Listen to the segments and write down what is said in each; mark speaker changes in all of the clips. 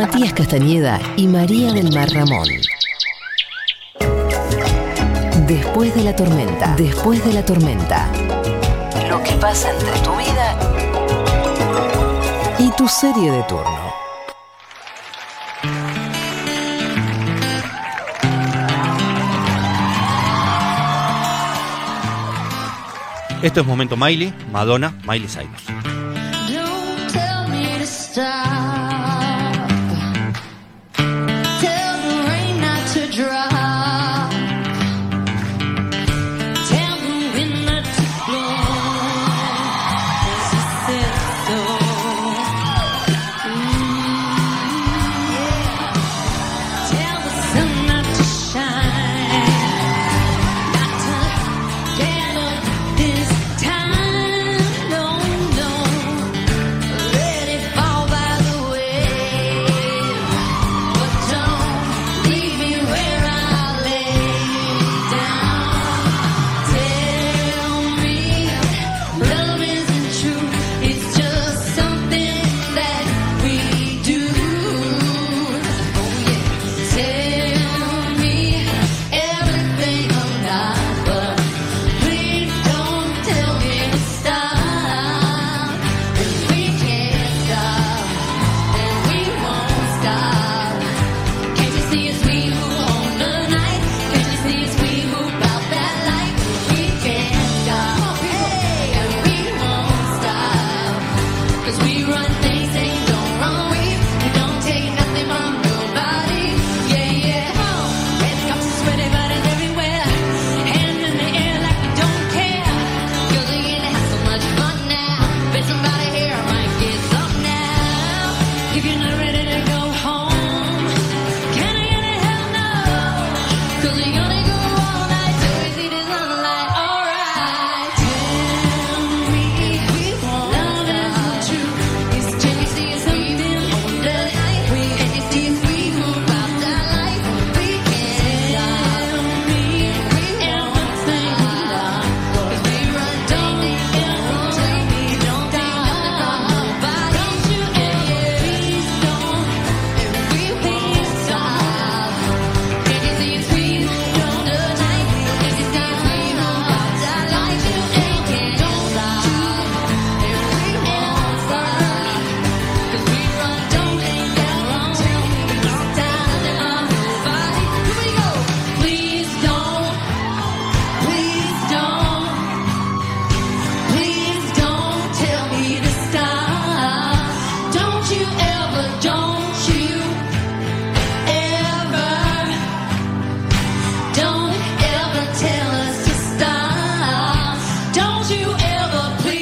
Speaker 1: Matías Castañeda y María del Mar Ramón. Después de la tormenta, después de la tormenta. Lo que pasa entre tu vida y tu serie de turno.
Speaker 2: Esto es Momento Miley, Madonna, Miley Cyrus.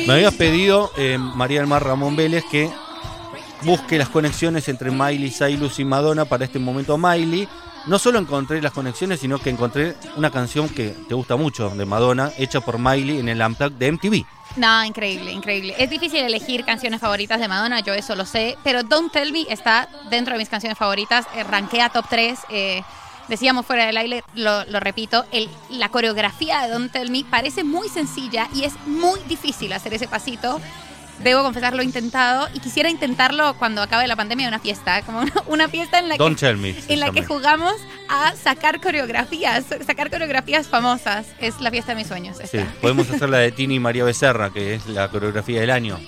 Speaker 3: Me
Speaker 2: habías pedido, eh, María del Mar Ramón Vélez, que busque las conexiones entre Miley Cyrus y Madonna para este momento Miley. No solo encontré las conexiones, sino que encontré una canción que te gusta mucho de Madonna, hecha por Miley en el Unplugged de MTV.
Speaker 4: No, increíble, increíble. Es difícil elegir canciones favoritas de Madonna, yo eso lo sé, pero Don't Tell Me está dentro de mis canciones favoritas, eh, rankea top 3. eh, decíamos fuera del aire, lo, lo repito, el- la coreografía de Don't Tell Me parece muy sencilla y es muy difícil hacer ese pasito. Debo confesar, lo he intentado y quisiera intentarlo cuando acabe la pandemia de una fiesta, como una, una fiesta en la
Speaker 2: Don't
Speaker 4: que
Speaker 2: Me.
Speaker 4: en la que jugamos a sacar coreografías, sacar coreografías famosas. Es la fiesta de mis sueños.
Speaker 2: Sí, podemos hacer la de Tini y María Becerra, que es la coreografía del año.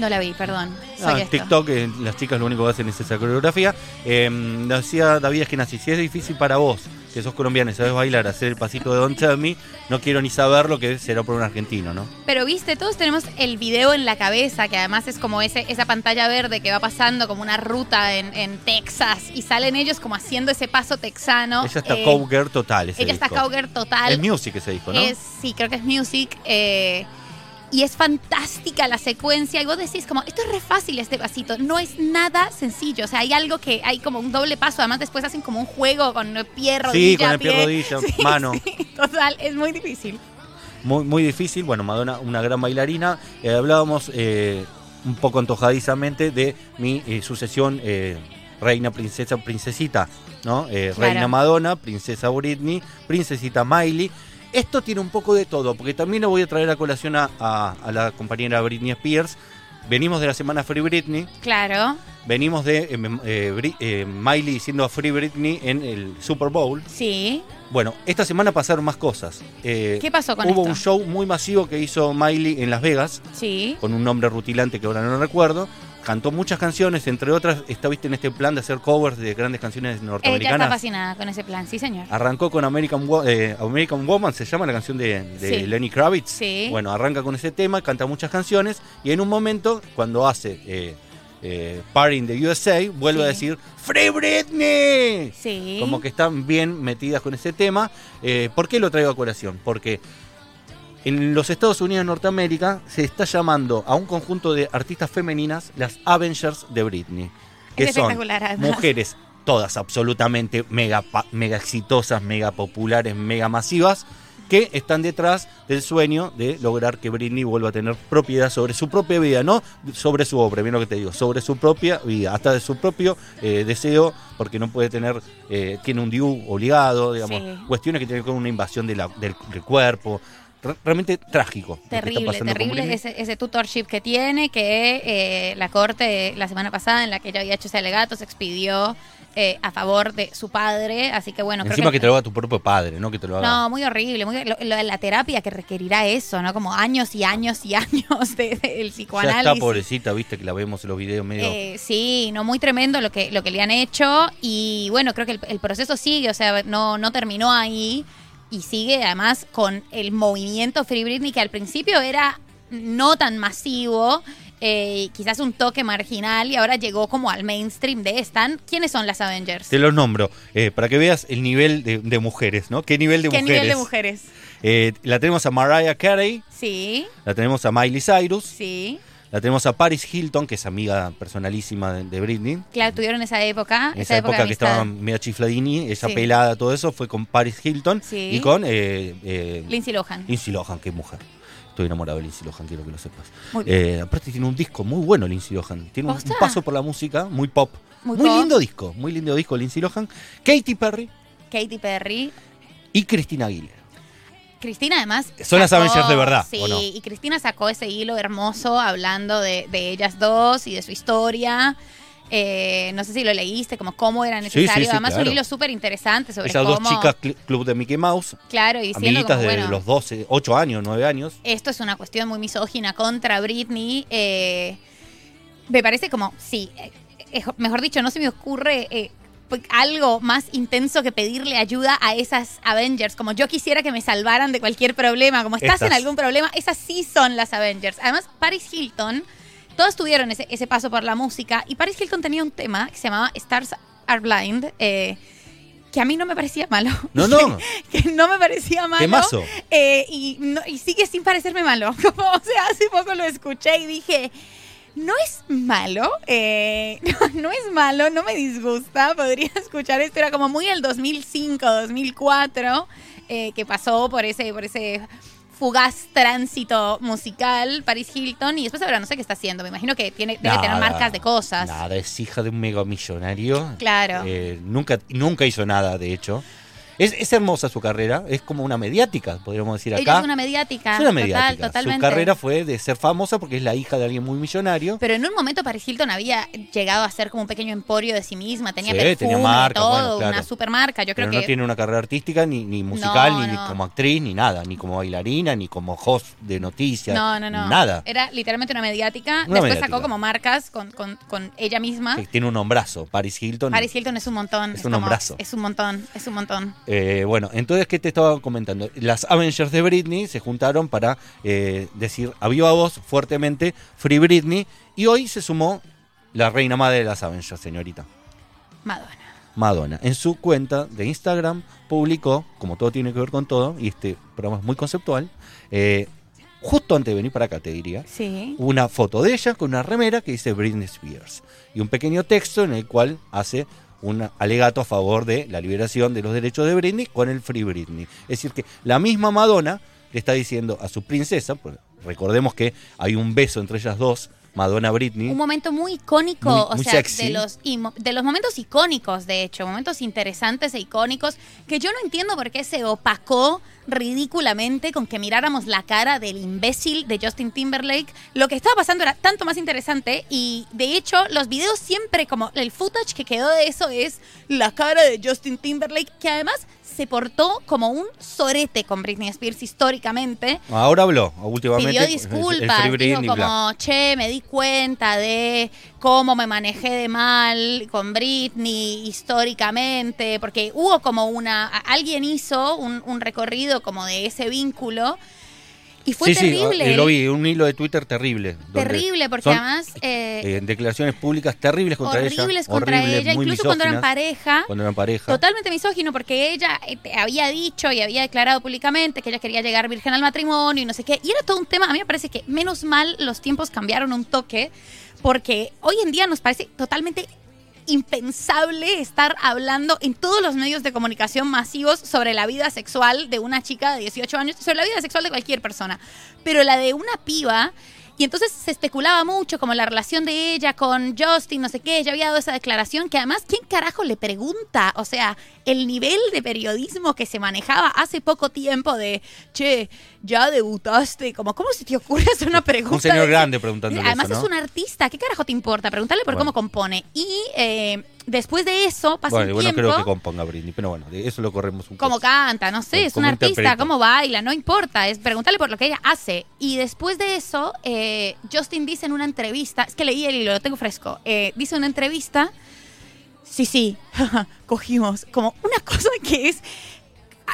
Speaker 4: No la vi, perdón.
Speaker 2: Ah, en. TikTok eh, las chicas lo único que hacen es esa coreografía. Eh, decía David Eskenazi, si es difícil para vos, que sos colombiana y sabes bailar, hacer el pasito de Don Me, no quiero ni saber lo que será por un argentino, ¿no?
Speaker 4: Pero viste, todos tenemos el video en la cabeza, que además es como ese, esa pantalla verde que va pasando como una ruta en, en Texas y salen ellos como haciendo ese paso texano.
Speaker 2: Ella está
Speaker 4: Eh,
Speaker 2: cowgirl total. Ese
Speaker 4: Ella está cowgirl total.
Speaker 2: Es music ese disco, ¿no?
Speaker 4: Es, sí, creo que es music. eh, y es fantástica la secuencia. Y vos decís, como, esto es re fácil este pasito. No es nada sencillo. O sea, hay algo que hay como un doble paso. Además, después hacen como un juego con pie, rodilla.
Speaker 2: Sí, con el pie,
Speaker 4: pie.
Speaker 2: rodilla,
Speaker 4: Sí,
Speaker 2: mano.
Speaker 4: sí, total, es muy difícil.
Speaker 2: Muy, muy difícil. Bueno, Madonna, una gran bailarina. Eh, hablábamos eh, un poco antojadizamente de mi eh, sucesión eh, reina, princesa, princesita, ¿no? Eh,
Speaker 4: Claro.
Speaker 2: Reina Madonna, princesa Britney, princesita Miley. Esto tiene un poco de todo, porque también lo voy a traer a colación a, a- a la compañera Britney Spears. Venimos de la semana Free Britney.
Speaker 4: Claro.
Speaker 3: venimos de eh, eh, Bri- eh, Miley diciendo Free Britney en el Super Bowl.
Speaker 4: Sí.
Speaker 3: Bueno, esta semana pasaron más cosas.
Speaker 4: ¿Qué pasó con
Speaker 3: Hubo
Speaker 4: esto?
Speaker 3: un show muy masivo que hizo Miley en Las Vegas,
Speaker 4: Sí.
Speaker 3: con un nombre rutilante que ahora no recuerdo. Cantó muchas canciones, entre otras, está viste en este plan de hacer covers de grandes canciones
Speaker 4: Ella está
Speaker 3: norteamericanas.
Speaker 4: fascinada con ese plan, sí, señor.
Speaker 3: Arrancó con American, Wo- eh, American Woman, se llama la canción de, de
Speaker 4: Sí.
Speaker 3: Lenny Kravitz.
Speaker 4: Sí.
Speaker 3: Bueno, arranca con ese tema, canta muchas canciones y en un momento, cuando hace eh, eh, Party in the USA, vuelve
Speaker 4: Sí.
Speaker 3: a decir ¡Free Britney!
Speaker 4: Sí.
Speaker 3: Como que están bien metidas con ese tema. Eh, ¿Por qué lo traigo a colación? Porque en los Estados Unidos de Norteamérica se está llamando a un conjunto de artistas femeninas las Avengers de Britney. Que
Speaker 4: Es
Speaker 3: son mujeres todas absolutamente mega, mega exitosas, mega populares, mega masivas, que están detrás del sueño de lograr que Britney vuelva a tener propiedad sobre su propia vida, no sobre su obra, bien lo que te digo, sobre su propia vida, hasta de su propio eh, deseo, porque no puede tener, eh, tiene un DIU obligado, digamos,
Speaker 4: Sí.
Speaker 3: cuestiones que tienen que ver con una invasión de la- del, del cuerpo. Re- realmente trágico. que
Speaker 4: Terrible, terrible ese, ese tutorship que tiene, que eh, la corte la semana pasada en la que ella había hecho ese alegato se expidió eh, a favor de su padre, así que bueno, creo
Speaker 3: Encima que, te lo haga tu propio padre, no que te lo haga.
Speaker 4: No, muy horrible, muy, lo- lo de la terapia que requerirá eso, ¿no? Como años y años y años de- del
Speaker 3: ya
Speaker 4: psicoanálisis.
Speaker 3: está pobrecita, viste que la vemos en los videos medio.
Speaker 4: Eh, sí, no muy tremendo lo que, lo que le han hecho y bueno, creo que el, el proceso sigue, o sea, no, no terminó ahí y sigue además con el movimiento Free Britney que al principio era no tan masivo, eh, quizás un toque marginal y ahora llegó como al mainstream de Stan. ¿Quiénes son las Avengers?
Speaker 3: Te los nombro, eh, para que veas el nivel de, de mujeres, ¿no? ¿Qué nivel de
Speaker 4: ¿Qué
Speaker 3: mujeres?
Speaker 4: nivel de mujeres?
Speaker 3: Eh, la tenemos a Mariah Carey,
Speaker 4: Sí,
Speaker 3: la tenemos a Miley Cyrus,
Speaker 4: sí.
Speaker 3: La tenemos a Paris Hilton, que es amiga personalísima de, de Britney.
Speaker 4: Claro, tuvieron esa época.
Speaker 3: Esa época, que estaba media chifladini, esa
Speaker 4: Sí.
Speaker 3: pelada, todo eso, fue con Paris Hilton
Speaker 4: Sí.
Speaker 3: y con eh, eh,
Speaker 4: Lindsay Lohan.
Speaker 3: Lindsay Lohan, qué mujer. Estoy enamorado de Lindsay Lohan, quiero que lo sepas. Eh, aparte tiene un disco muy bueno Lindsay Lohan. Tiene un, paso por la música, muy pop.
Speaker 4: Muy
Speaker 3: Muy,
Speaker 4: pop.
Speaker 3: lindo disco, muy lindo disco Lindsay Lohan. Katy Perry
Speaker 4: Katy Perry.
Speaker 3: y Cristina Aguilera.
Speaker 4: Cristina además...
Speaker 3: Son las Avengers de verdad,
Speaker 4: Sí,
Speaker 3: ¿o no?
Speaker 4: y Cristina sacó ese hilo hermoso hablando de, de ellas dos y de su historia. Eh, no sé si lo leíste, como cómo era
Speaker 3: sí,
Speaker 4: necesario.
Speaker 3: sí,
Speaker 4: además,
Speaker 3: claro.
Speaker 4: un hilo súper interesante sobre
Speaker 3: Esas
Speaker 4: cómo...
Speaker 3: dos chicas cl- club de Mickey Mouse,
Speaker 4: Claro, y diciendo
Speaker 3: amiguitas
Speaker 4: como,
Speaker 3: de
Speaker 4: bueno,
Speaker 3: los 12, 8 años, 9 años.
Speaker 4: esto es una cuestión muy misógina contra Britney. eh, me parece como, sí, eh, mejor dicho, no se me ocurre algo más intenso que pedirle ayuda a esas Avengers. Como yo quisiera que me salvaran de cualquier problema, como estás en algún problema, esas sí son las Avengers. Además, Paris Hilton, todos tuvieron ese, ese paso por la música y Paris Hilton tenía un tema que se llamaba Stars Are Blind. eh, que a mí no me parecía malo.
Speaker 3: No, no.
Speaker 4: Que, que no me parecía malo.
Speaker 3: Temazo.
Speaker 4: Eh, y, no- y sigue sin parecerme malo. Como, o sea, hace poco lo escuché y dije, no es malo, eh, no, no es malo, no me disgusta, podría escuchar esto, era como muy el 2005, 2004, eh, que pasó por ese, por ese fugaz tránsito musical, Paris Hilton, y después ahora no sé qué está haciendo, me imagino que tiene, debe tener marcas de cosas.
Speaker 3: Nada, es hija de un mega millonario.
Speaker 4: Claro.
Speaker 3: Eh, nunca, nunca hizo nada, de hecho. Es, es hermosa su carrera, es como una mediática, podríamos decir acá.
Speaker 4: Ella es una mediática.
Speaker 3: Es una
Speaker 4: total,
Speaker 3: mediática.
Speaker 4: totalmente.
Speaker 3: Su carrera fue de ser famosa porque es la hija de alguien muy millonario.
Speaker 4: Pero en un momento Paris Hilton había llegado a ser como un pequeño emporio de sí misma, tenía
Speaker 3: Sí,
Speaker 4: perfume,
Speaker 3: tenía marca,
Speaker 4: todo,
Speaker 3: bueno, claro.
Speaker 4: una supermarca. Yo creo
Speaker 3: pero
Speaker 4: que
Speaker 3: no tiene una carrera artística, ni, ni musical,
Speaker 4: No,
Speaker 3: ni,
Speaker 4: no.
Speaker 3: como actriz, ni nada, ni como bailarina, ni como host de noticias.
Speaker 4: no, no, no.
Speaker 3: Nada.
Speaker 4: Era literalmente una mediática.
Speaker 3: Una
Speaker 4: Después
Speaker 3: mediática.
Speaker 4: sacó como marcas con, con, con ella misma.
Speaker 3: Que tiene un hombrazo, Paris Hilton.
Speaker 4: Paris Hilton es un montón.
Speaker 3: Es un
Speaker 4: como-
Speaker 3: hombrazo.
Speaker 4: Es un montón, es un montón.
Speaker 3: Eh, bueno, entonces, ¿qué te estaba comentando? Las Avengers de Britney se juntaron para eh, decir a viva voz fuertemente Free Britney y hoy se sumó la reina madre de las Avengers, señorita.
Speaker 4: Madonna.
Speaker 3: Madonna. En su cuenta de Instagram publicó, como todo tiene que ver con todo, y este programa es muy conceptual, eh, justo antes de venir para acá, te diría,
Speaker 4: Sí.
Speaker 3: una foto de ella con una remera que dice Britney Spears y un pequeño texto en el cual hace un alegato a favor de la liberación de los derechos de Britney con el Free Britney. Es decir, que la misma Madonna le está diciendo a su princesa, pues, recordemos que hay un beso entre ellas dos Madonna Britney.
Speaker 4: Un momento muy icónico,
Speaker 3: Muy-
Speaker 4: o
Speaker 3: muy
Speaker 4: sea,
Speaker 3: sexy.
Speaker 4: de los de los momentos icónicos, de hecho, momentos interesantes e icónicos que yo no entiendo por qué se opacó ridículamente con que miráramos la cara del imbécil de Justin Timberlake. Lo que estaba pasando era tanto más interesante y de hecho los videos siempre como el footage que quedó de eso es la cara de Justin Timberlake que además se portó como un sorete con Britney Spears históricamente
Speaker 3: Ahora habló, últimamente.
Speaker 4: pidió
Speaker 3: el- el
Speaker 4: disculpas,
Speaker 3: Free
Speaker 4: dijo como,
Speaker 3: bla.
Speaker 4: che, me di cuenta de cómo me manejé de mal con Britney históricamente, porque hubo como una, alguien hizo un, un recorrido como de ese vínculo y fue
Speaker 3: sí, sí,
Speaker 4: terrible.
Speaker 3: eh, lo vi, un hilo de Twitter terrible.
Speaker 4: Terrible, porque
Speaker 3: son,
Speaker 4: además... eh,
Speaker 3: eh, declaraciones públicas terribles contra ella.
Speaker 4: horribles contra
Speaker 3: horribles,
Speaker 4: ella, incluso cuando eran pareja.
Speaker 3: Cuando eran pareja.
Speaker 4: Totalmente misógino porque ella eh, había dicho y había declarado públicamente que ella quería llegar virgen al matrimonio y no sé qué. Y era todo un tema, a mí me parece que menos mal los tiempos cambiaron un toque porque hoy en día nos parece totalmente impensable estar hablando en todos los medios de comunicación masivos sobre la vida sexual de una chica de 18 años, sobre la vida sexual de cualquier persona. Pero la de una piba y entonces se especulaba mucho como la relación de ella con Justin, no sé qué, ella había dado esa declaración que además, ¿quién carajo le pregunta? O sea, el nivel de periodismo que se manejaba hace poco tiempo de, che, ya debutaste, como, ¿cómo se te ocurre hacer una pregunta?
Speaker 3: Un señor
Speaker 4: de-
Speaker 3: grande preguntándole
Speaker 4: Además
Speaker 3: eso, ¿no?
Speaker 4: es un artista, ¿qué carajo te importa? Preguntarle por
Speaker 3: Bueno.
Speaker 4: cómo compone. Y eh, después de eso, pasa
Speaker 3: Bueno,
Speaker 4: un
Speaker 3: bueno,
Speaker 4: tiempo...
Speaker 3: creo que componga Britney, pero bueno, de eso lo corremos un
Speaker 4: Cómo
Speaker 3: poco.
Speaker 4: canta, no sé, es un
Speaker 3: cómo
Speaker 4: artista, cómo baila, no importa, es preguntarle por lo que ella hace. Y después de eso, eh, Justin dice en una entrevista, es que leí el hilo, lo tengo fresco, eh, dice en una entrevista, sí, sí, cogimos, como una cosa que es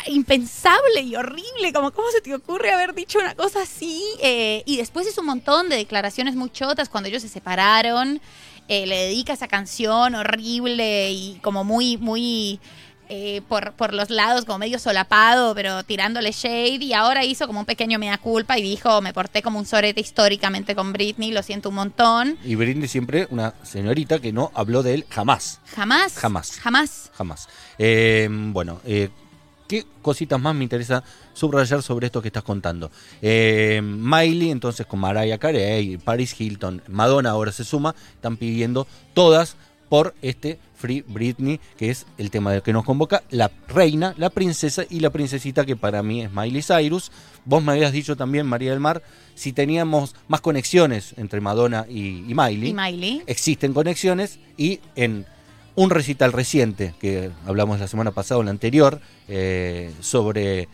Speaker 4: impensable y horrible, como cómo se te ocurre haber dicho una cosa así. Eh, y después es un montón de declaraciones muy chotas cuando ellos se separaron. Eh, le dedica esa canción horrible y como muy, muy eh, por, por los lados, como medio solapado, pero tirándole shade. Y ahora hizo como un pequeño mea culpa y dijo, me porté como un sorete históricamente con Britney, lo siento un montón.
Speaker 3: Y Britney siempre una señorita que no habló de él jamás.
Speaker 4: Jamás.
Speaker 3: Jamás.
Speaker 4: Jamás.
Speaker 3: Jamás. Eh, bueno, eh, ¿qué cositas más me interesa subrayar sobre esto que estás contando? Eh, Miley, entonces con Mariah Carey, Paris Hilton, Madonna ahora se suma, están pidiendo todas por este Free Britney, que es el tema del que nos convoca, la reina, la princesa y la princesita que para mí es Miley Cyrus. Vos me habías dicho también, María del Mar, si teníamos más conexiones entre Madonna y, y Miley
Speaker 4: Y Miley.
Speaker 3: existen conexiones y en un recital reciente que hablamos la semana pasada o la anterior eh, sobre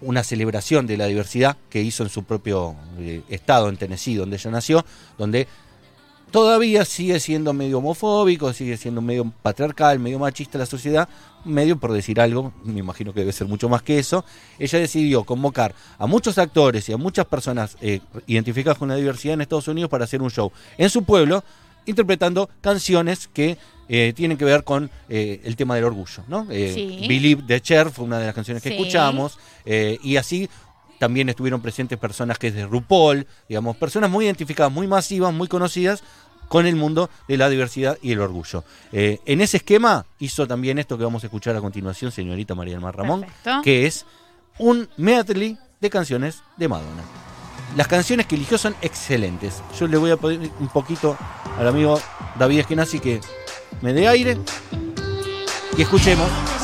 Speaker 3: una celebración de la diversidad que hizo en su propio eh, estado en Tennessee donde ella nació donde todavía sigue siendo medio homofóbico sigue siendo medio patriarcal medio machista la sociedad medio por decir algo me imagino que debe ser mucho más que eso ella decidió convocar a muchos actores y a muchas personas eh, identificadas con la diversidad en Estados Unidos para hacer un show en su pueblo interpretando canciones que eh, tienen que ver con eh, el tema del orgullo, ¿no? Eh,
Speaker 4: Sí.
Speaker 3: Believe de Cher fue una de las canciones que
Speaker 4: Sí.
Speaker 3: escuchamos eh, y así también estuvieron presentes personajes de RuPaul, digamos, personas muy identificadas, muy masivas, muy conocidas con el mundo de la diversidad y el orgullo. En ese esquema hizo también esto que vamos a escuchar a continuación, señorita María del Mar Ramón,
Speaker 4: Perfecto.
Speaker 3: que es un medley de canciones de Madonna. Las canciones que eligió son excelentes. Yo le voy a pedir un poquito al amigo David Eskenazi que me dé aire y escuchemos.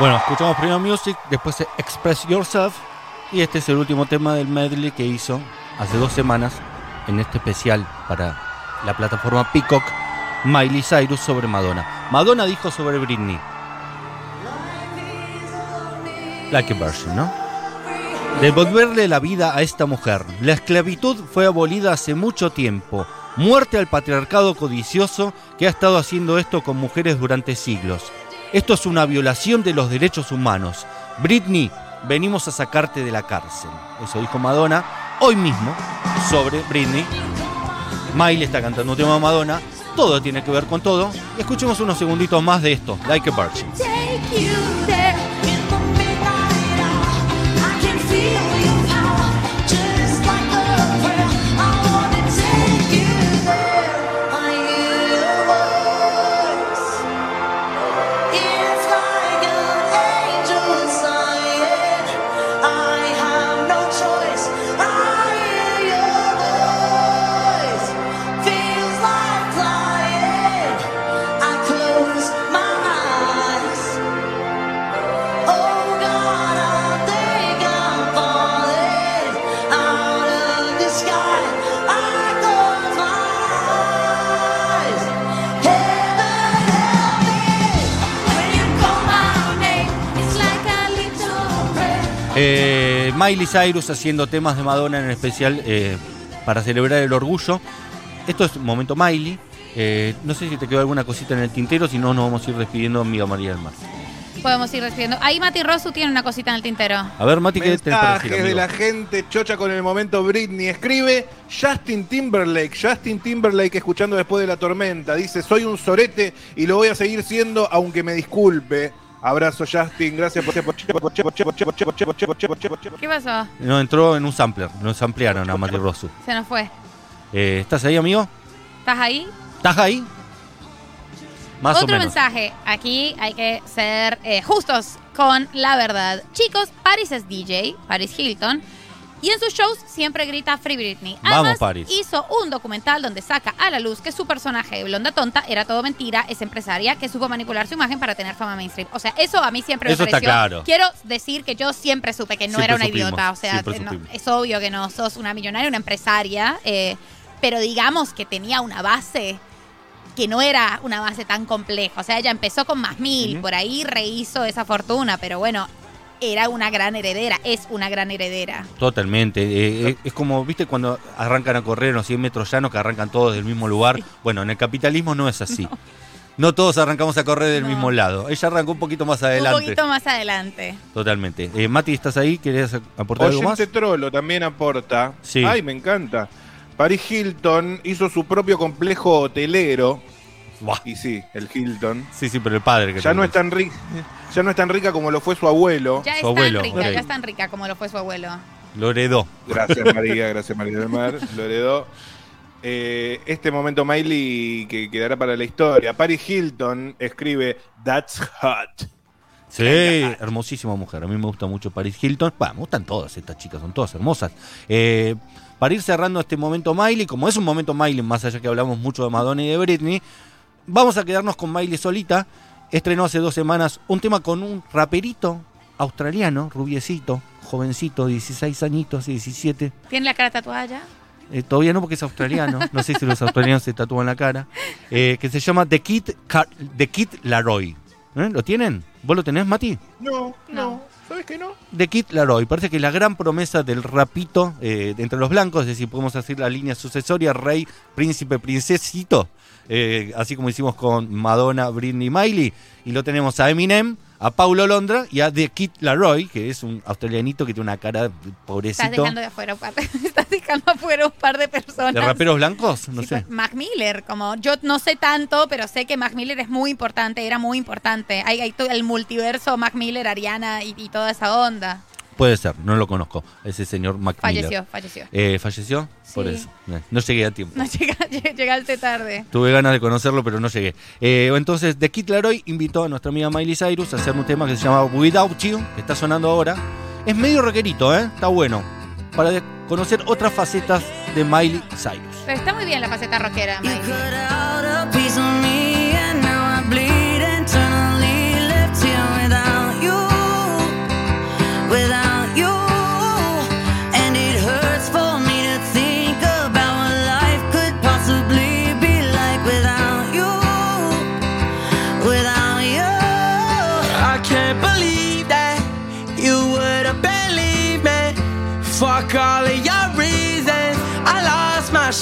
Speaker 3: Bueno, escuchamos primero Music, después Express Yourself y este es el último tema del medley que hizo hace dos semanas en este especial para la plataforma Peacock, Miley Cyrus sobre Madonna. Madonna dijo sobre Britney. Like a version, ¿no? Devolverle la vida a esta mujer. La esclavitud fue abolida hace mucho tiempo. Muerte al patriarcado codicioso que ha estado haciendo esto con mujeres durante siglos. Esto es una violación de los derechos humanos. Britney, venimos a sacarte de la cárcel. Eso dijo Madonna hoy mismo sobre Britney. Miley está cantando un tema de Madonna. Todo tiene que ver con todo. Escuchemos unos segunditos más de esto. Like a Virgin. Eh, Miley Cyrus haciendo temas de Madonna en especial eh, para celebrar el orgullo. Esto es momento Miley. Eh, no sé si te quedó alguna cosita en el tintero, si no nos vamos a ir despidiendo amiga María del Mar.
Speaker 4: Podemos ir despidiendo. Ahí Mati Rosu tiene una cosita en el tintero.
Speaker 3: A ver, Mati, ¿qué decir,
Speaker 5: Mensajes de la gente chocha con el momento Britney. Escribe Justin Timberlake. Justin Timberlake escuchando después de la tormenta. Dice, soy un sorete y lo voy a seguir siendo aunque me disculpe. Abrazo Justin, gracias por...
Speaker 4: ¿Qué pasó?
Speaker 3: No, entró en un sampler, nos ampliaron a Mati Rosu.
Speaker 4: Se nos fue.
Speaker 3: Eh, ¿Estás ahí, amigo?
Speaker 4: ¿Estás ahí?
Speaker 3: ¿Estás ahí? Más
Speaker 4: Otro
Speaker 3: o menos.
Speaker 4: mensaje. Aquí hay que ser eh, justos con la verdad. Chicos, Paris es DJ, Paris Hilton. Y en sus shows siempre grita Free Britney.
Speaker 3: Vamos,
Speaker 4: Además,
Speaker 3: Paris.
Speaker 4: hizo un documental donde saca a la luz que su personaje de blonda tonta era todo mentira, es empresaria que supo manipular su imagen para tener fama mainstream. O sea, eso a mí siempre
Speaker 3: Eso
Speaker 4: me
Speaker 3: está
Speaker 4: pareció.
Speaker 3: claro.
Speaker 4: Quiero decir que yo siempre supe que no
Speaker 3: Siempre
Speaker 4: era una
Speaker 3: supimos,
Speaker 4: idiota. O sea,
Speaker 3: siempre
Speaker 4: no-
Speaker 3: supimos.
Speaker 4: es obvio que no sos una millonaria, una empresaria. eh, pero digamos que tenía una base que no era una base tan compleja. O sea, ella empezó con más mil,
Speaker 3: Ujú.
Speaker 4: por ahí rehizo esa fortuna, pero bueno, era una gran heredera, es una gran heredera.
Speaker 3: Totalmente. eh, eh, es como, viste, cuando arrancan a correr los 100 metros llanos que arrancan todos del mismo lugar. Bueno, en el capitalismo no es así. No, todos arrancamos a correr del
Speaker 4: No.
Speaker 3: mismo lado. Ella arrancó un poquito más
Speaker 4: Un
Speaker 3: adelante.
Speaker 4: poquito más adelante.
Speaker 3: Totalmente. Eh, Mati, ¿estás ahí? ¿Querés aportar algo más?
Speaker 5: Oyente Trollo también aporta.
Speaker 3: Sí.
Speaker 5: Ay, me encanta. Paris Hilton hizo su propio complejo hotelero.
Speaker 3: Buah.
Speaker 5: Y sí, el Hilton.
Speaker 3: Sí, sí, pero el padre que
Speaker 5: Ya no, es tan rica, ya no es tan rica como lo fue su abuelo.
Speaker 4: Ya
Speaker 3: Su
Speaker 4: es tan
Speaker 3: abuelo,
Speaker 4: rica,
Speaker 3: ok.
Speaker 4: ya es tan rica como lo fue su abuelo.
Speaker 3: Lo heredó.
Speaker 5: Gracias María, gracias María del Mar, lo heredó. Eh, este momento Miley que quedará para la historia. Paris Hilton escribe That's hot.
Speaker 3: Sí, hermosísima mujer. A mí me gusta mucho Paris Hilton. Bueno, me gustan todas estas chicas, son todas hermosas. Eh, para ir cerrando este momento Miley, como es un momento Miley, más allá que hablamos mucho de Madonna y de Britney, vamos a quedarnos con Miley solita. Estrenó hace dos semanas un tema con un raperito australiano, rubiecito, jovencito, 16 añitos, 17.
Speaker 4: ¿Tiene la cara tatuada ya?
Speaker 3: Eh, todavía no porque es australiano, no sé si los australianos se tatúan la cara, eh, que se llama The Kid, Car- The Kid Laroi. ¿Eh? ¿Lo tienen? ¿Vos lo tenés, Mati?
Speaker 5: No,
Speaker 4: No.
Speaker 5: ¿Sabes qué no?
Speaker 3: de Kid Laroi. Parece que la gran promesa del rapito eh, entre los blancos, es decir, podemos hacer la línea sucesoria, rey, príncipe, princesito, eh, así como hicimos con Madonna, Britney, Miley, y lo tenemos a Eminem, a Paulo Londra y a The Kid Laroi, que es un australianito que tiene una cara de
Speaker 4: Estás
Speaker 3: pobrecito.
Speaker 4: dejando de afuera un par de, estás dejando afuera un par de personas.
Speaker 3: ¿De raperos blancos? No
Speaker 4: Sí,
Speaker 3: sé.
Speaker 4: pues, Mac Miller, como yo no sé tanto, pero sé que Mac Miller es muy importante, era muy importante. Hay, hay todo el multiverso Mac Miller, Ariana y, y toda esa onda.
Speaker 3: Puede ser, no lo conozco, ese señor Mac Miller.
Speaker 4: Falleció, falleció.
Speaker 3: Eh, ¿Falleció? Por eso. Eh, No llegué a tiempo.
Speaker 4: No llega, llegaste tarde.
Speaker 3: Tuve ganas de conocerlo, pero no llegué. Eh, entonces, The Kid Laroi invitó a nuestra amiga Miley Cyrus a hacer un tema que se llama Without You, que está sonando ahora. Es medio requerito, ¿eh? Está bueno. Para conocer otras facetas de Miley Cyrus.
Speaker 4: Pero está muy bien la faceta rockera. Miley.